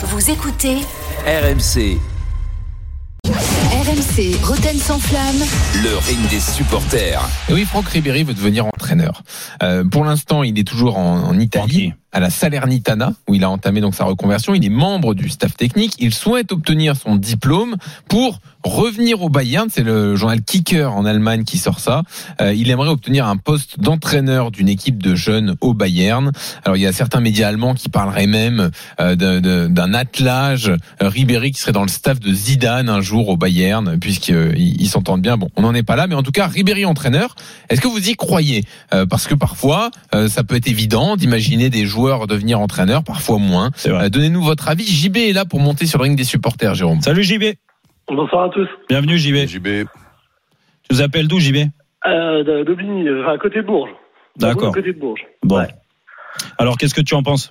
Vous écoutez RMC, RMC Roten sans flamme. le ring des supporters. Et oui, Franck Ribéry veut devenir entraîneur. Euh, pour l'instant, il est toujours en, en Italie, à la Salernitana, où il a entamé donc sa reconversion. Il est membre du staff technique. Il souhaite obtenir son diplôme pour revenir au Bayern. C'est le journal Kicker en Allemagne qui sort ça. Euh, il aimerait obtenir un poste d'entraîneur d'une équipe de jeunes au Bayern. Alors, il y a certains médias allemands qui parleraient même euh, d'un attelage euh, Ribéry qui serait dans le staff de Zidane un jour au Bayern, puisqu'ils ils s'entendent bien. Bon, on n'en est pas là, mais en tout cas, Ribéry entraîneur. Est-ce que vous y croyez? Parce que parfois, ça peut être évident d'imaginer des joueurs devenir entraîneurs, parfois moins. Euh, Donnez-nous votre avis. JB est là pour monter sur le ring des supporters, Jérôme. Salut JB. Bonsoir à tous. Bienvenue JB. JB. Tu nous appelles d'où JB Euh, d'Aubigny, enfin, à côté de Bourges. D'accord. À côté de Bourges. Bon. Ouais. Alors qu'est-ce que tu en penses?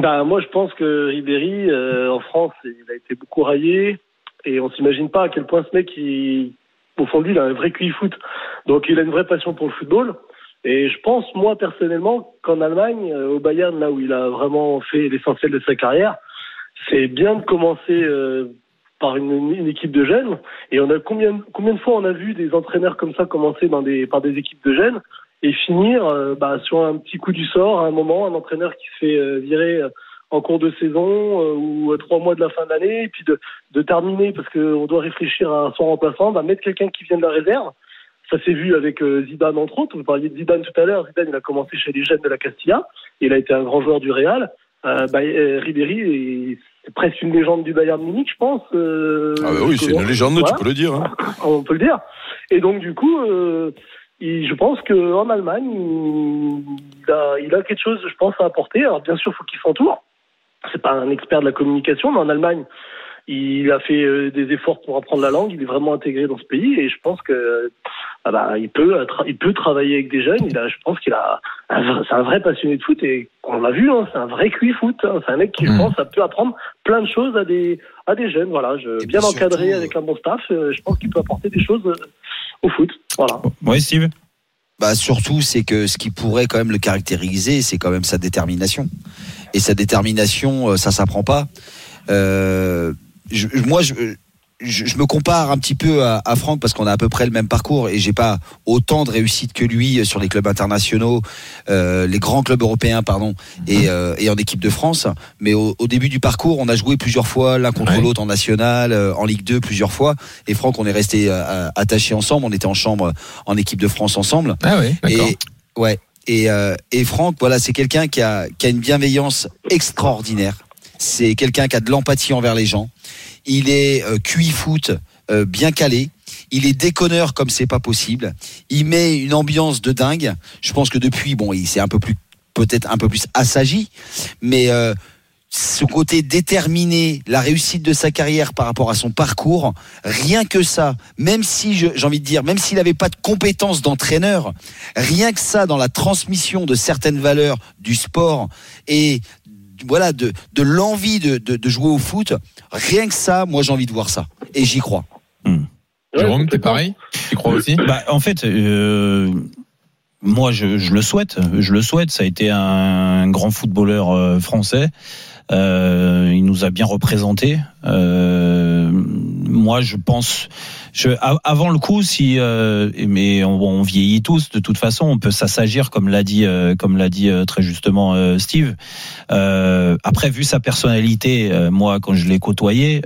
Bah, moi, je pense que Ribéry, euh, en France, il a été beaucoup raillé. Et on s'imagine pas à quel point ce mec, il, au fond de lui, il a un vrai QI foot. Donc, il a une vraie passion pour le football. Et je pense, moi, personnellement, qu'en Allemagne, euh, au Bayern, là où il a vraiment fait l'essentiel de sa carrière, c'est bien de commencer euh, par une, une équipe de jeunes. Et on a combien, combien de fois on a vu des entraîneurs comme ça commencer dans des, par des équipes de jeunes et finir euh, bah, sur un petit coup du sort à un moment, un entraîneur qui se fait euh, virer euh, en cours de saison ou à trois mois de la fin de l'année, et puis de, de terminer parce qu'on doit réfléchir à son remplaçant, bah, mettre quelqu'un qui vient de la réserve. Ça s'est vu avec euh, Zidane entre autres. Vous parliez de Zidane tout à l'heure. Zidane, il a commencé chez les jeunes de la Castilla. Il a été un grand joueur du Real. Euh, bah, euh, Ribéry, est- c'est presque une légende du Bayern Munich, je pense. euh, Ah bah oui, c'est une légende, Voilà tu peux le dire. hein. on peut le dire. Et donc du coup, il- je pense qu'en Allemagne, il a, il a quelque chose, je pense, à apporter. Alors bien sûr, il faut qu'il s'entoure. C'est pas un expert de la communication, mais en Allemagne, il a fait des efforts pour apprendre la langue. Il est vraiment intégré dans ce pays, et je pense que ah bah, il peut, tra- il peut travailler avec des jeunes. Il a, je pense qu'il a, un vrai- c'est un vrai passionné de foot, et on l'a vu, hein, c'est un vrai QI foot. hein. C'est un mec qui, je Mhm. pense, ça peut apprendre plein de choses à des, à des jeunes. Voilà, je, bien encadré surtout, avec un bon staff, euh, je pense qu'il peut apporter des choses euh, au foot. Voilà. Ouais Steve? Bah surtout, c'est que ce qui pourrait quand même le caractériser, c'est quand même sa détermination. Et sa détermination, euh, ça s'apprend pas. Euh, je- moi, je, je, je me compare un petit peu à, à Franck parce qu'on a à peu près le même parcours et j'ai pas autant de réussite que lui sur les clubs internationaux, euh, les grands clubs européens, pardon, et, euh, et en équipe de France. Mais au, au début du parcours, on a joué plusieurs fois l'un contre Ouais. l'autre en national, euh, en Ligue 2 plusieurs fois. Et Franck, on est resté euh, attachés ensemble. On était en chambre en équipe de France ensemble. Ah oui, d'accord. Et ouais. Et, euh, et Franck, voilà, c'est quelqu'un qui a, qui a une bienveillance extraordinaire. C'est quelqu'un qui a de l'empathie envers les gens. Il est euh, QI foot euh, bien calé. Il est déconneur comme c'est pas possible. Il met une ambiance de dingue. Je pense que depuis, bon, il s'est un peu plus, peut-être un peu plus assagi, mais euh, ce côté déterminé, la réussite de sa carrière par rapport à son parcours, rien que ça, même si j'ai envie de dire, même s'il n'avait pas de compétences d'entraîneur, rien que ça dans la transmission de certaines valeurs du sport et voilà de, de l'envie de, de, de jouer au foot, rien que ça, moi j'ai envie de voir ça et j'y crois. Jérôme, t'es pareil Tu crois aussi Bah en fait. Euh... Moi, je, je le souhaite. Je le souhaite. Ça a été un grand footballeur euh, français. Euh, il nous a bien représenté. Euh, moi, je pense. Je, avant le coup, si euh, mais on, on vieillit tous de toute façon, on peut s'assagir comme l'a dit, euh, comme l'a dit euh, très justement euh, Steve. Euh, après, vu sa personnalité, euh, moi, quand je l'ai côtoyé,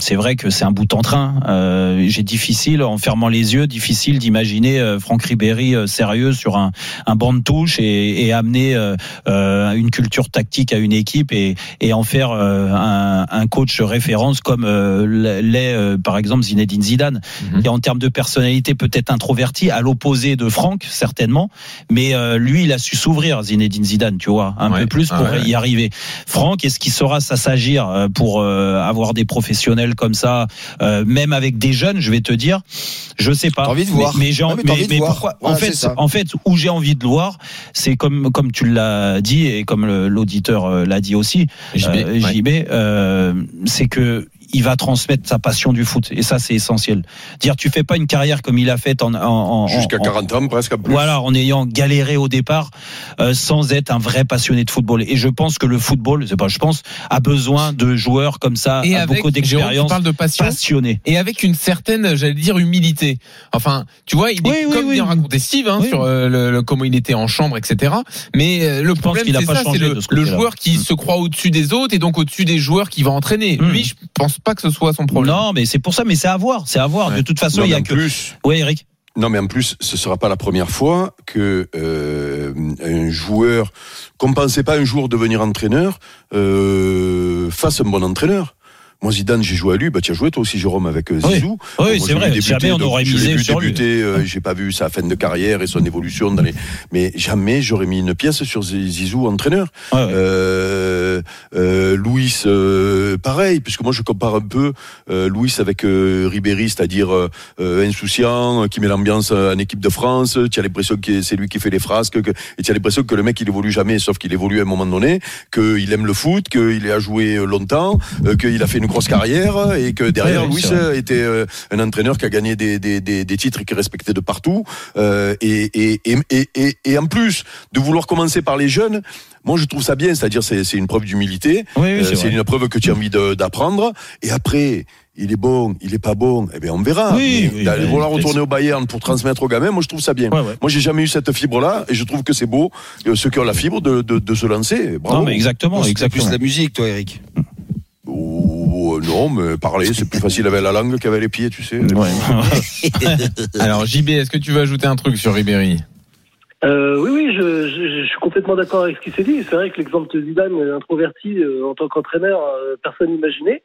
c'est vrai que c'est un bout en train. J'ai difficile, en fermant les yeux, difficile d'imaginer Franck Ribéry sérieux sur un, un banc de touche et, et amener une culture tactique à une équipe et, et en faire un, un coach référence comme l'est par exemple Zinedine Zidane, Mhm. qui en termes de personnalité peut-être introverti, à l'opposé de Franck certainement, mais euh, lui il a su s'ouvrir Zinedine Zidane, tu vois, un Ouais. peu plus Ah pour ouais. y arriver. Franck, est-ce qu'il saura s'assagir euh, pour euh, avoir des professionnels comme ça, euh, même avec des jeunes, je vais te dire, je sais pas. Envie de voir. Mais, j'ai mais envie de mais voir. pourquoi Voilà, En fait, en où j'ai envie de le voir, c'est comme comme tu l'as dit et comme l'auditeur l'a dit aussi, JB, euh, ouais. JB, euh, c'est que il va transmettre sa passion du foot. Et ça, c'est essentiel. Dire, tu fais pas une carrière comme il a fait en, en, en Jusqu'à en- 40 ans, presque à plus. voilà, en ayant galéré au départ, euh, sans être un vrai passionné de football. Et je pense que le football, c'est pas, je pense, a besoin de joueurs comme ça, Et a avec, beaucoup d'expérience, de passion. passionnés. et avec une certaine, j'allais dire, humilité. Enfin, tu vois, il est Oui, oui, comme oui. bien raconté Steve hein, Oui. sur euh, le, le- comment il était en chambre, etc. Mais euh, le problème, qu'il a c'est pas ça, c'est changé le, de ce le joueur qui Mm. se croit au-dessus des autres et donc au-dessus des joueurs qui va entraîner. Mm. Lui, je pense pas que ce soit son problème. Non, mais c'est pour ça, mais c'est à voir, c'est à voir. Ouais. De toute façon, Non, il y a en que. plus, Oui, Eric. non, mais en plus, ce sera pas la première fois que euh, un joueur qu'on pensait pas un jour devenir entraîneur euh, fasse un bon entraîneur. Moi, Zidane, j'ai joué à lui. Bah, tu as joué toi aussi, Jérôme, avec euh, Oui. Zizou. Oui, c'est vrai. débuté, Jamais on aurait misé sur lui. débuter, euh, j'ai pas vu sa fin de carrière et son évolution dans les. Mais jamais j'aurais mis une pièce sur Zizou entraîneur. Ouais, ouais. Euh, Louis, euh, pareil, puisque moi je compare un peu euh, Louis avec euh, Ribéry, c'est-à-dire euh, euh, insouciant, euh, qui met l'ambiance en équipe de France. Tu as l'impression que c'est lui qui fait les frasques, que, et tu as l'impression que le mec il évolue jamais, sauf qu'il évolue à un moment donné, qu'il aime le foot, qu'il a joué longtemps, euh, qu'il a fait une grosse carrière et que derrière Ouais, Louis euh, était euh, un entraîneur qui a gagné des, des, des, des titres et qui est respecté de partout. Euh, et, et, et, et, et, et en plus de vouloir commencer par les jeunes, moi je trouve ça bien, c'est-à-dire c'est c'est une preuve d'humilité. Oui, oui, Euh, c'est c'est une preuve que tu as envie de- d'apprendre. Et après, il est bon, il est pas bon, eh bien on verra. Oui, Mais oui, vouloir retourner au Bayern pour transmettre aux gamins, moi je trouve ça bien. Ouais, ouais. Moi j'ai jamais eu cette fibre-là et je trouve que c'est beau euh, ceux qui ont la fibre de, de, de se lancer. Bravo. Non, mais exactement, C'était exactement. plus la musique, toi, Eric. Oh, non, mais parler c'est plus facile avec la langue qu'avec les pieds, tu sais. Ouais. Alors JB, est-ce que tu veux ajouter un truc sur Ribéry? Euh, oui, oui, je, je, je suis complètement d'accord avec ce qui s'est dit. C'est vrai que l'exemple de Zidane, euh, introverti euh, en tant qu'entraîneur, euh, personne n'imaginait.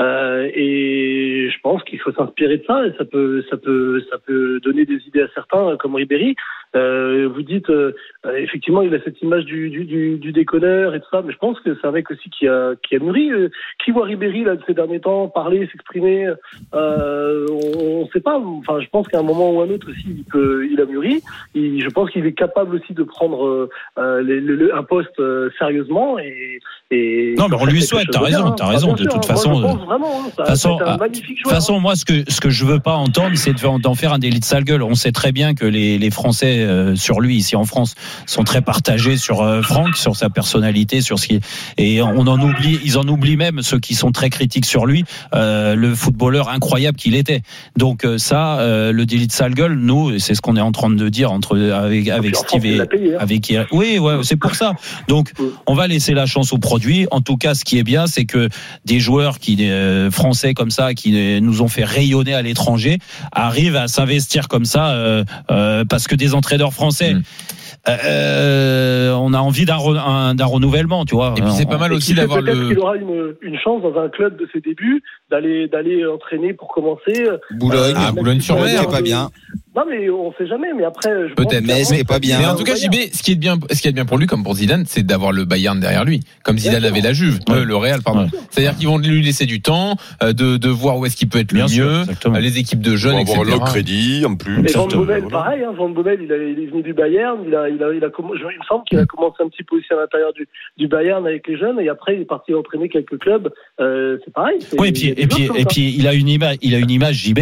Euh, et je pense qu'il faut s'inspirer de ça et ça peut, ça peut, ça peut donner des idées à certains, comme Ribéry. Euh, vous dites, euh, euh, effectivement, il a cette image du, du, du, du déconneur et tout ça, mais je pense que c'est un mec aussi qui a, qui a mûri. Euh, qui voit Ribéry là de ces derniers temps parler, s'exprimer euh, On ne sait pas. Enfin, je pense qu'à un moment ou un autre aussi, il peut, il a mûri. Il- je pense qu'il est capable aussi de prendre les- le- le- un poste euh, sérieusement et, et Non, mais on lui souhaite, chose t'as raison, t'as hein. raison, Ah, de bien toute sûr, façon, Moi, pense vraiment, hein, ça, façon, un ah, magnifique De toute joueur. façon, moi, ce que ce que je veux pas entendre, c'est d'en faire un délit de sale gueule. On sait très bien que les, les Français euh, sur lui ici en France sont très partagés sur euh, Franck, sur sa personnalité, sur ce qui et on en oublie, ils en oublient même ceux qui sont très critiques sur lui, euh, le footballeur incroyable qu'il était. Donc euh, ça, euh, le délit de sale gueule, nous, c'est ce qu'on est en train de dire entre avec Et avec France, Steve et payé, hein. avec. Oui, ouais, c'est pour ça. Donc, on va laisser la chance au produit. En tout cas, ce qui est bien, c'est que des joueurs qui euh, français comme ça, qui nous ont fait rayonner à l'étranger, arrivent à s'investir comme ça, euh, euh, parce que des entraîneurs français. Mm. euh, on a envie d'un re- un- d'un renouvellement, tu vois. Et puis c'est pas mal Et aussi d'avoir peut-être le. qu'il aura une, une chance dans un club de ses débuts d'aller d'aller entraîner pour commencer. Boulogne. Ah, Boulogne-sur-Mer. pas bien. Non mais on sait jamais. Mais après, je pense Peut-être. que- Mais ce qui est pas bien. Mais en tout cas, JB, ce qui est bien, ce qui est bien pour lui, comme pour Zidane, c'est d'avoir le Bayern derrière lui, comme Zidane avait la Juve, Ouais. euh, le Real, pardon. Ouais. C'est-à-dire qu'ils vont lui laisser du temps, euh, de, de voir où est-ce qu'il peut être Bien le sûr, mieux, exactement. euh, les équipes de jeunes, Pour etc. avoir le crédit en plus. Et Van Bommel, pareil. Hein, Van Bommel, il, est venu du Bayern. Il a, il a, il a, il me semble qu'il a commencé un petit peu aussi à l'intérieur du, du Bayern avec les jeunes, et après il est parti entraîner quelques clubs. Euh, c'est pareil. c'est- Oui, et puis, et puis, et puis, il a une image, il a une image JB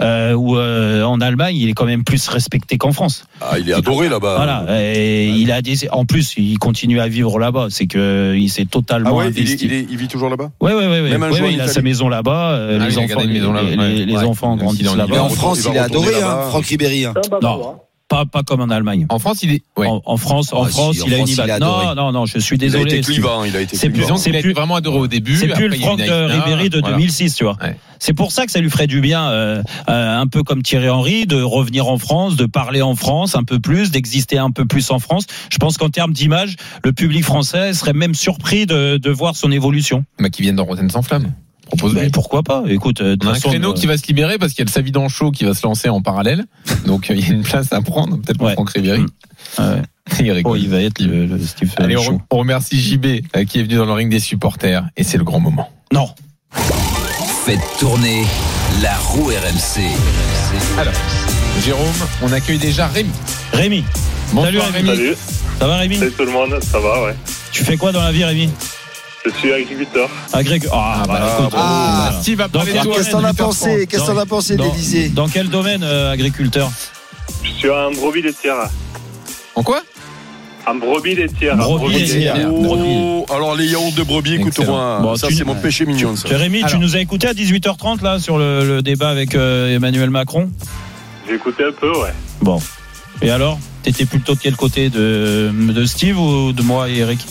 euh, où euh, en Allemagne, il est quand même plus respecté qu'en France. Ah, il est adoré là-bas. Voilà, et il a des, en plus, il continue à vivre là-bas. C'est que il s'est totalement Ah ouais, il, est- investi. il, est- il vit toujours là-bas. Même un Ouais, joueur ouais, il a sa maison là-bas. euh, Ah, les enfants, les- les, les grandissent là-bas. en France, il est adoré, hein, Franck Ribéry. hein. Un bavard, Non. Pas, pas comme en Allemagne. En France, il est. Ouais. En, en France, en Ah, si, France, en il a France, une il image. a Non, non, non, je suis Il a désolé. été clivant, il a été C'est plus- a plus- vraiment adoré au début. C'est plus après, le a Franck Ribéry de voilà. 2006, tu vois. Ouais. C'est pour ça que ça lui ferait du bien, euh, euh, un peu comme Thierry Henry, de revenir en France, de parler en France un peu plus, d'exister un peu plus en France. Je pense qu'en termes d'image, le public français serait même surpris de, de voir son évolution. Bah, qui viennent dans Rotten sans flamme. Propose Mais pourquoi pas? Écoute, euh, de On a un façon, créneau euh, qui va se libérer parce qu'il y a le Savidan Show qui va se lancer en parallèle. Donc euh, il y a une place à prendre, peut-être pour Ouais. Franck Ribéry. Mm. ouais. Il. Oh, il va être le, le Steve Allez, on, on remercie JB qui est venu dans le ring des supporters et c'est le grand moment. Non. Faites tourner la roue RMC. Alors, Jérôme, on accueille déjà Rémi. Rémi. Bonsoir Salut, Rémi. Salut, Ça va Rémi? Salut tout le monde, ça va, ouais. Tu fais quoi dans la vie Rémi? Je suis agriculteur. Agrég... Ah, bah, bah, écoute, ah, voilà. Steve parler quel de toi. Qu'est-ce que t'en as 18h30. pensé Qu'est-ce que t'en as pensé de Dans- quel domaine, euh, agriculteur Je suis un brebis laitière. En quoi? Un brebis laitière. Brebis laitière. Oh, alors les yaourts de brebis, écoute-moi, Bon, ça c'est mon péché mignon. Ça. Jérémy, tu nous as écouté à 18h30 là sur le, le débat avec euh, Emmanuel Macron? J'ai écouté un peu, ouais. Bon. Et alors? T'étais plutôt de quel côté de, de Steve ou de moi et Eric?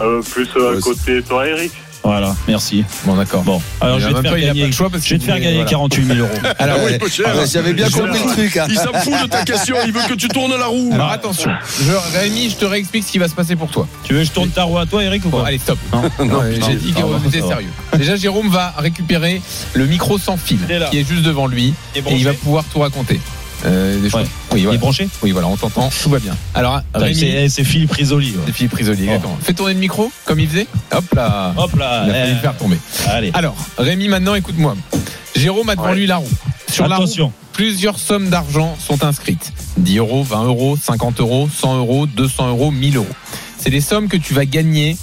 Euh, plus euh, à côté toi, Eric. Voilà, merci. Bon, d'accord. Bon, alors je vais te même faire pas gagner, le choix parce je vais te faire gagner voilà. 48 000 euros. Alors, Ah oui. Ah ouais, J'avais bien Je compris le truc. hein. Il s'en fout de ta question, il veut que tu tournes la roue. Alors attention, je, Rémi, je te réexplique ce qui va se passer pour toi. Tu veux que je tourne ta roue à toi, Eric, ou Bon, pas allez, stop. Non. Non, J'ai dit qu'on bon, était sérieux. Déjà, Jérôme va récupérer le micro sans fil qui est juste devant lui Et et il va pouvoir tout raconter. Euh, des. Ouais. Oui, Il est voilà. branché oui, voilà, on t'entend, tout va bien. Alors, Rémi, C'est c'est Philippe Risoli. ouais. c'est Philippe Risoli, exactement. Fais tourner le micro comme il faisait. Hop là. Hop là. Il a failli eh, le faire tomber. Allez. Alors, Rémi, maintenant, écoute-moi. Jérôme a devant Ouais. lui la roue. Sur la roue, Attention. plusieurs sommes d'argent sont inscrites. 10 euros, 20 euros, 50 euros, 100 euros, 200 euros, 1000 euros. C'est des sommes que tu vas gagner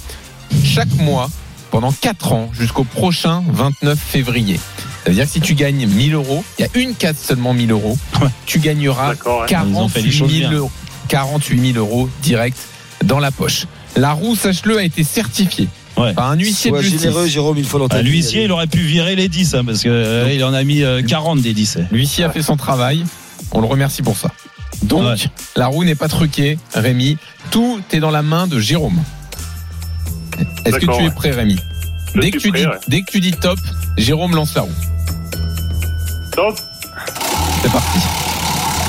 chaque mois pendant 4 ans jusqu'au prochain 29 février. Ça veut dire que si tu gagnes 1000 euros, il y a une case seulement 1000 euros, Ouais. tu gagneras ouais. Ils ont fait les 48 choses 000 bien. euros, 48 000 euros direct dans la poche. La roue, sache-le, a été certifiée Ouais. par un huissier Sois de justice. généreux, Jérôme, il faut Ah, l'entendre. L'huissier, il aurait pu virer les 10, hein, parce que euh, il en a mis euh, 40 des 10. L'huissier a fait son travail. On le remercie pour ça. Donc, Ouais. la roue n'est pas truquée, Rémi. Tout est dans la main de Jérôme. Est-ce que tu es ouais. prêt, Rémi dès que, tu prêt, dis, ouais. dès que tu dis top, Jérôme lance la roue. Top. C'est parti.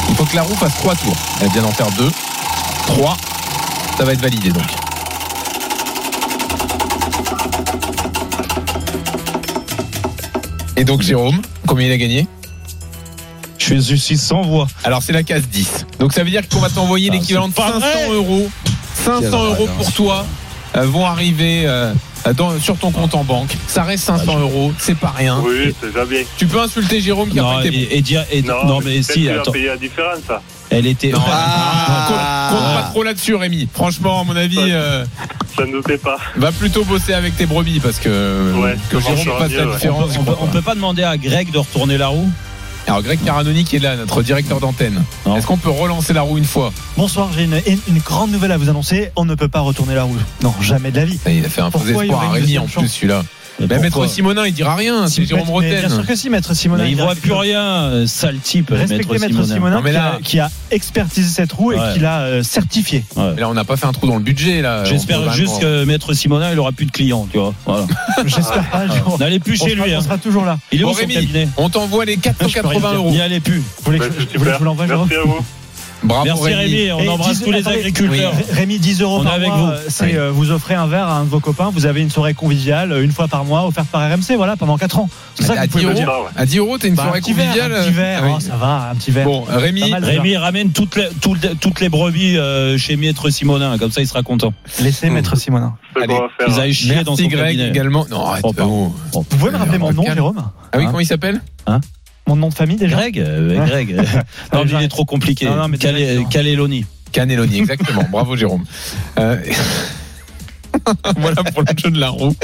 Il faut que la roue fasse trois tours. Elle vient d'en faire deux. Trois. Ça va être validé donc. Et donc Jérôme, combien il a gagné? Je suis, sans voix. Alors c'est la case 10. Donc ça veut dire qu'on va t'envoyer Ah, l'équivalent de c'est pas 500 vrai. euros. 500 Quelle euros pour toi euh, vont arriver euh, dans- sur ton compte en banque. Ça reste 500 euros, c'est pas rien. Oui, c'est déjà bien. Tu peux insulter Jérôme qui a Non, pas été bon. et, et dire- et- non, mais si, attends. la différence, ça. Elle était. Non, Ah. compte, compte pas trop là-dessus, Rémi. Franchement, à mon avis, euh, Je ne doutais pas. va plutôt bosser avec tes brebis parce que, Ouais, que ça Jérôme la ouais. différence. on, peut, on pas. peut pas demander à Greg de retourner la roue? Alors, Greg Caranoni qui est là, notre directeur d'antenne. Est-ce qu'on peut relancer la roue une fois? Bonsoir, j'ai une, grande nouvelle à vous annoncer. On ne peut pas retourner la roue. Non, jamais de la vie. Il a fait un faux espoir à Rémi en plus, celui-là. Mais Maître Simonin, il dira rien. C'est Jérôme Mais Bien Roten. sûr que si, Maître Simonin. Mais il voit plus rien, euh, sale type. Respectez Maître Simonin, Non, mais qui, là- a, qui a expertisé cette roue Ouais. et qui l'a euh, certifiée. Ouais. Mais là, on n'a pas fait un trou dans le budget, là. J'espère juste que Maître Simonin, il aura plus de clients, tu vois. Voilà. J'espère pas. N'allez plus On chez sera- lui. On hein. sera toujours là. Il est Bon, où son Rémi, cabinet On t'envoie les Je peux rien 480 dire. euros. N'y allez plus. Vous voulez Bah, que, c'est vous voulez que je vous l'envoie, Jérôme Merci à vous. Bravo, Merci Rémi, on Et embrasse 10 tous les attendez, agriculteurs. Ré- Rémi, 10 euros On est par avec mois, vous. euh, c'est Oui. euh, vous offrez un verre à un de vos copains. Vous avez une soirée conviviale euh, une fois par mois offerte par RMC, voilà, pendant 4 ans. C'est ça À que vous 10 pouvez me euros, dire. À 10 euros, t'as une Bah, soirée un petit verre, conviviale. un petit verre, oui. oh, ça va, un petit verre. Bon, Rémi, mal. Rémi ramène toutes les, toutes, toutes les brebis euh, chez Maître Simonin, comme ça il sera content. Laissez Maître Simonin. Allez, qu'on va faire. Ils aillent chier dans son Greg cabinet. également. Non, arrête. Oh, oh. Bon. Vous pouvez me rappeler mon nom. Jérôme? Ah oui, Hein? comment il s'appelle? Mon nom de famille déjà Greg, euh, Greg. non, Allez, il est trop compliqué. Non, non, mais Calé- Caléloni. Caneloni, exactement. Bravo, Jérôme. Euh, voilà pour le jeu de la roue.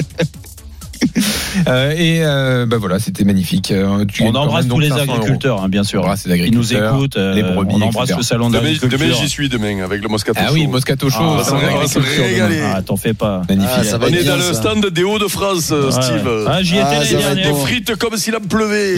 Euh, et euh, bah voilà, c'était magnifique. Euh, tu On embrasse tous les 500 euros. agriculteurs, hein, bien On sûr. embrasse les Ils nous agriculteurs. écoutent. euh, les brebis, on embrasse etc. le salon Demain, d'agriculture. demain, j'y suis demain avec le Moscato Ah oui, Show. Moscato Show. Ah, ça on va se régaler. demain. Ah, t'en fais pas. Magnifique. Ah, ça va On est dans le stand des Hauts-de-France, Ouais. Steve. Ah, j'y Ah, étais l'année dernière. bon. Des frites comme s'il en pleuvait.